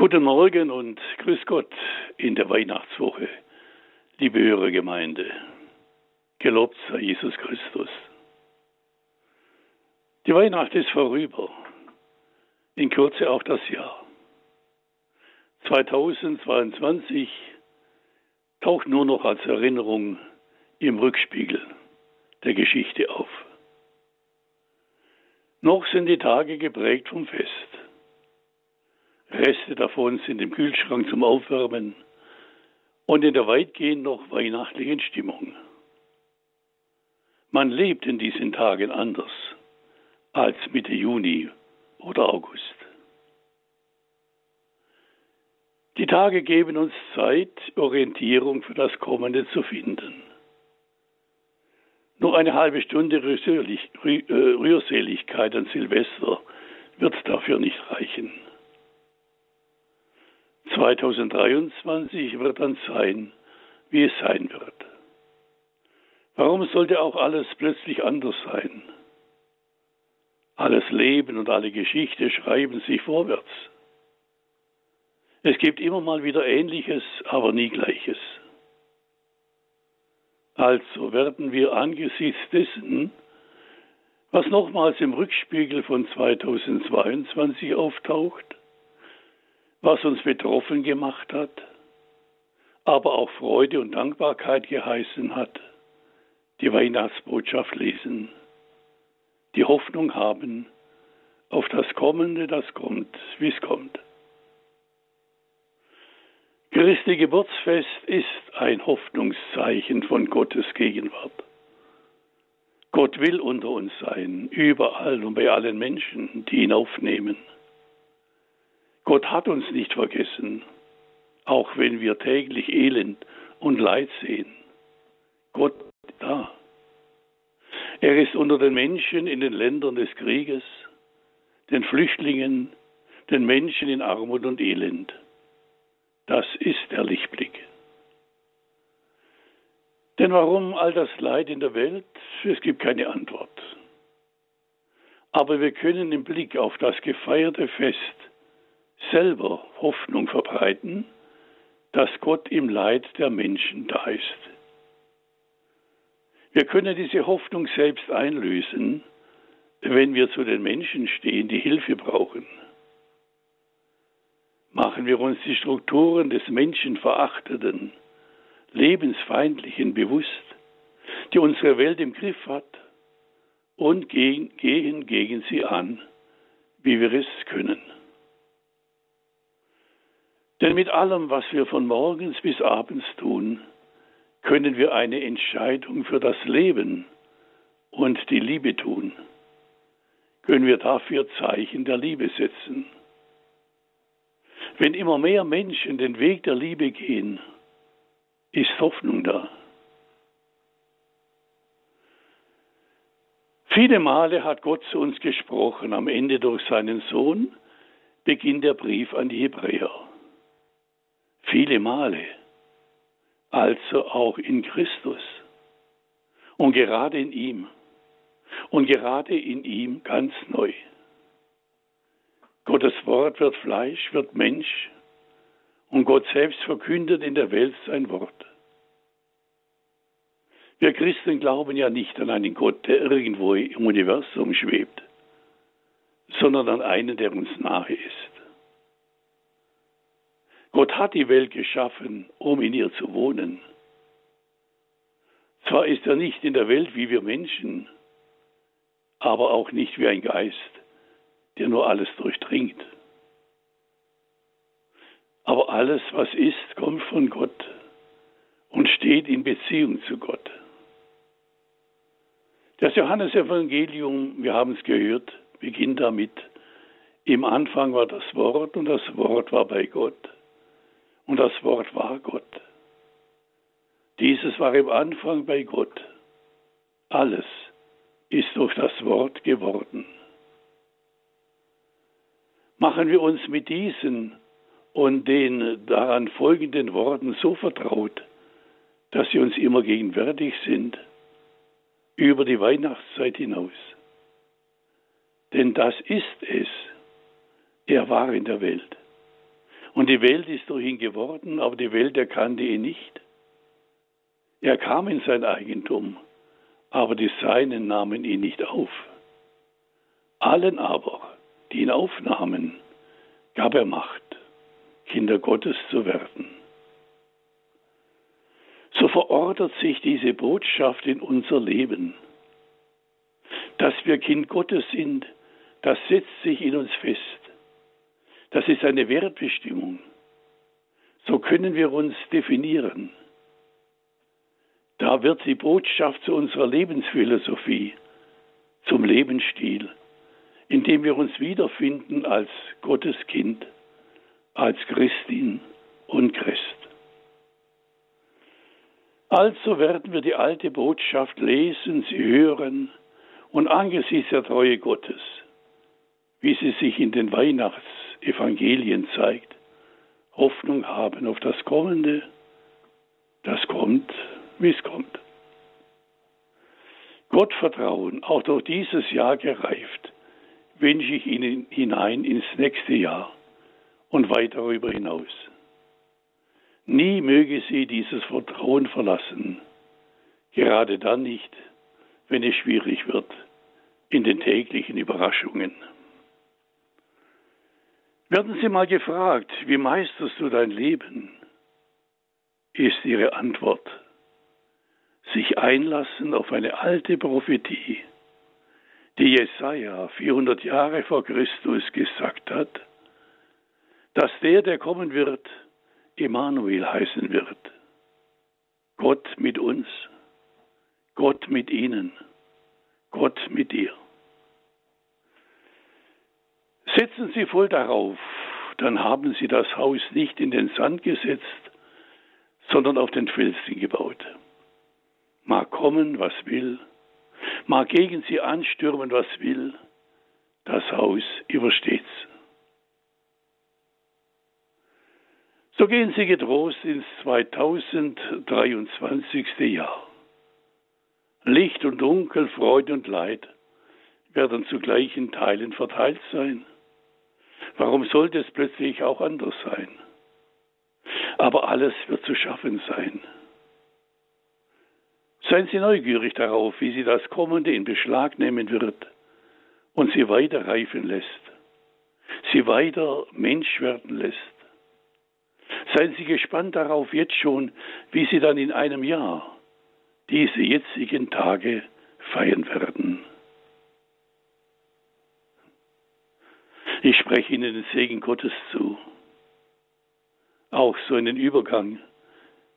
Guten Morgen und Grüß Gott in der Weihnachtswoche, liebe Hörergemeinde. Gelobt sei Jesus Christus. Die Weihnacht ist vorüber, in Kürze auch das Jahr. 2022 taucht nur noch als Erinnerung im Rückspiegel der Geschichte auf. Noch sind die Tage geprägt vom Fest. Reste davon sind im Kühlschrank zum Aufwärmen und in der weitgehend noch weihnachtlichen Stimmung. Man lebt in diesen Tagen anders als Mitte Juni oder August. Die Tage geben uns Zeit, Orientierung für das Kommende zu finden. Nur eine halbe Stunde äh, Rührseligkeit an Silvester wird dafür nicht reichen. 2023 wird dann sein, wie es sein wird. Warum sollte auch alles plötzlich anders sein? Alles Leben und alle Geschichte schreiben sich vorwärts. Es gibt immer mal wieder Ähnliches, aber nie Gleiches. Also werden wir angesichts dessen, was nochmals im Rückspiegel von 2022 auftaucht, was uns betroffen gemacht hat, aber auch Freude und Dankbarkeit geheißen hat, die Weihnachtsbotschaft lesen, die Hoffnung haben auf das Kommende, das kommt, wie es kommt. Christi Geburtsfest ist ein Hoffnungszeichen von Gottes Gegenwart. Gott will unter uns sein, überall und bei allen Menschen, die ihn aufnehmen. Gott hat uns nicht vergessen, auch wenn wir täglich Elend und Leid sehen. Gott ist da. Er ist unter den Menschen in den Ländern des Krieges, den Flüchtlingen, den Menschen in Armut und Elend. Das ist der Lichtblick. Denn warum all das Leid in der Welt? Es gibt keine Antwort. Aber wir können im Blick auf das gefeierte Fest selber Hoffnung verbreiten, dass Gott im Leid der Menschen da ist. Wir können diese Hoffnung selbst einlösen, wenn wir zu den Menschen stehen, die Hilfe brauchen. Machen wir uns die Strukturen des menschenverachtenden, lebensfeindlichen bewusst, die unsere Welt im Griff hat, und gehen gegen sie an, wie wir es können. Denn mit allem, was wir von morgens bis abends tun, können wir eine Entscheidung für das Leben und die Liebe tun. Können wir dafür Zeichen der Liebe setzen. Wenn immer mehr Menschen den Weg der Liebe gehen, ist Hoffnung da. Viele Male hat Gott zu uns gesprochen, am Ende durch seinen Sohn beginnt der Brief an die Hebräer viele Male, also auch in Christus und gerade in ihm und gerade in ihm ganz neu. Gottes Wort wird Fleisch, wird Mensch und Gott selbst verkündet in der Welt sein Wort. Wir Christen glauben ja nicht an einen Gott, der irgendwo im Universum schwebt, sondern an einen, der uns nahe ist. Gott hat die Welt geschaffen, um in ihr zu wohnen. Zwar ist er nicht in der Welt wie wir Menschen, aber auch nicht wie ein Geist, der nur alles durchdringt. Aber alles, was ist, kommt von Gott und steht in Beziehung zu Gott. Das Johannesevangelium, wir haben es gehört, beginnt damit, im Anfang war das Wort und das Wort war bei Gott und das Wort war Gott. Dieses war im Anfang bei Gott. Alles ist durch das Wort geworden. Machen wir uns mit diesen und den daran folgenden Worten so vertraut, dass sie uns immer gegenwärtig sind, über die Weihnachtszeit hinaus. Denn das ist es. Er war in der Welt Und die Welt ist durch ihn geworden, aber die Welt erkannte ihn nicht. Er kam in sein Eigentum, aber die Seinen nahmen ihn nicht auf. Allen aber, die ihn aufnahmen, gab er Macht, Kinder Gottes zu werden. So verordert sich diese Botschaft in unser Leben. Dass wir Kind Gottes sind, das setzt sich in uns fest. Das ist eine Wertbestimmung. So können wir uns definieren. Da wird die Botschaft zu unserer Lebensphilosophie, zum Lebensstil, in dem wir uns wiederfinden als Gottes Kind, als Christin und Christ. Also werden wir die alte Botschaft lesen, sie hören und angesichts der Treue Gottes, wie sie sich in den Weihnachtsevangelien zeigt, Hoffnung haben auf das Kommende, das kommt, wie es kommt. Gott vertrauen, auch durch dieses Jahr gereift, wünsche ich Ihnen hinein ins nächste Jahr und weit darüber hinaus. Nie möge sie dieses Vertrauen verlassen, gerade dann nicht, wenn es schwierig wird in den täglichen Überraschungen. Werden Sie mal gefragt, wie meisterst du dein Leben? Ist Ihre Antwort, sich einlassen auf eine alte Prophetie, die Jesaja 400 Jahre vor Christus gesagt hat, dass der, der kommen wird, Emanuel heißen wird. Gott mit uns, Gott mit ihnen, Gott mit dir. Setzen Sie voll darauf, dann haben Sie das Haus nicht in den Sand gesetzt, sondern auf den Felsen gebaut. Mag kommen, was will, mag gegen Sie anstürmen, was will, das Haus übersteht's. So gehen Sie getrost ins 2023. Jahr. Licht und Dunkel, Freude und Leid werden zu gleichen Teilen verteilt sein. Warum sollte es plötzlich auch anders sein? Aber alles wird zu schaffen sein. Seien Sie neugierig darauf, wie Sie das Kommende in Beschlag nehmen wird und Sie weiter reifen lässt, Sie weiter Mensch werden lässt Seien Sie gespannt darauf jetzt schon, wie Sie dann in einem Jahr diese jetzigen Tage feiern werden. Ich spreche Ihnen den Segen Gottes zu. Auch so in den Übergang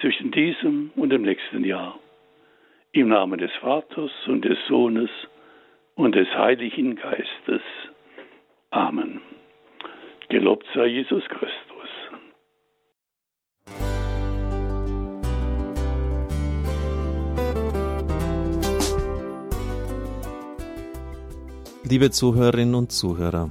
zwischen diesem und dem nächsten Jahr. Im Namen des Vaters und des Sohnes und des Heiligen Geistes. Amen. Gelobt sei Jesus Christus. Liebe Zuhörerinnen und Zuhörer,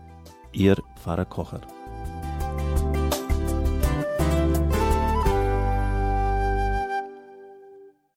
Ihr Pfarrer Kocher.